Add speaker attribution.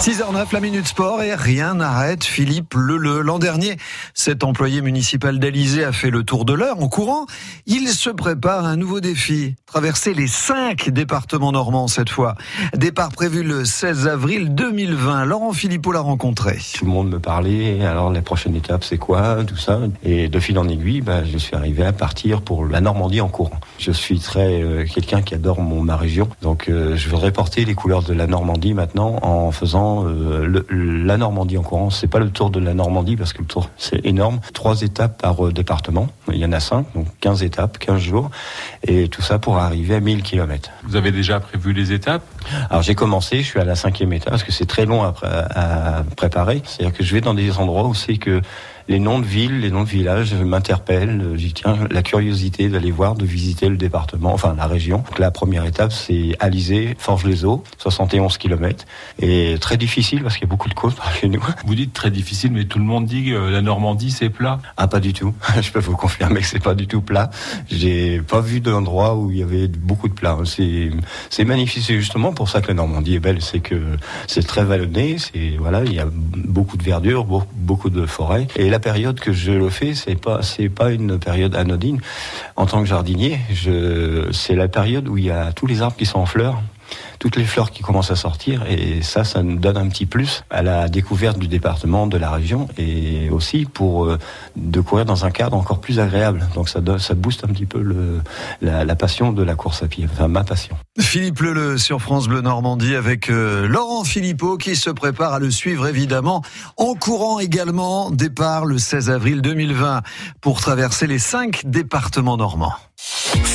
Speaker 1: 6h09, la Minute Sport et rien n'arrête Philippe Leleu. L'an dernier, cet employé municipal d'Alizé a fait le tour de l'heure en courant. Il se prépare à un nouveau défi. Traverser les cinq départements normands cette fois. Départ prévu le 16 avril 2020. Laurent Philippot l'a rencontré.
Speaker 2: Tout le monde me parlait. Alors la prochaine étape c'est quoi? Tout ça. Et de fil en aiguille, bah, je suis arrivé à partir pour la Normandie en courant. Je suis très euh, quelqu'un qui adore ma région. Donc euh, je voudrais porter les couleurs de la Normandie maintenant en faisant euh, la Normandie en courant. C'est pas le tour de la Normandie parce que le tour c'est énorme. Trois étapes par euh, département. Il y en a cinq, donc 15 étapes, 15 jours. Et tout ça pour arriver à 1000 km.
Speaker 3: Vous avez déjà prévu les étapes?
Speaker 2: Alors j'ai commencé, je suis à la cinquième étape parce que c'est très long à, à préparer. C'est-à-dire que je vais dans des endroits où c'est que les noms de villes, les noms de villages m'interpellent. J'y tiens la curiosité d'aller voir, de visiter le département, enfin la région. Donc la première étape, c'est Alizé, Forges-les-Eaux, 71 km. Et très difficile parce qu'il y a beaucoup de côtes chez nous.
Speaker 3: Vous dites très difficile, mais tout le monde dit que la Normandie, c'est plat.
Speaker 2: Ah, pas du tout. Je peux vous confirmer que c'est pas du tout plat. J'ai pas vu d'endroit où il y avait beaucoup de plats. C'est, c'est magnifique. C'est justement pour ça que la Normandie est belle. C'est que c'est très vallonné. C'est, voilà, il y a beaucoup de verdure, beaucoup de forêts. Et la période que je le fais, c'est pas c'est pas une période anodine. En tant que jardinier, c'est la période où il y a tous les arbres qui sont en fleurs toutes les fleurs qui commencent à sortir et ça, ça nous donne un petit plus à la découverte du département, de la région et aussi pour euh, de courir dans un cadre encore plus agréable. Donc ça, ça booste un petit peu la, passion de la course à pied, enfin ma passion.
Speaker 1: Philippe Leleu sur France Bleu Normandie avec euh, Laurent Philippot qui se prépare à le suivre évidemment en courant également. Départ le 16 avril 2020 pour traverser les cinq départements normands.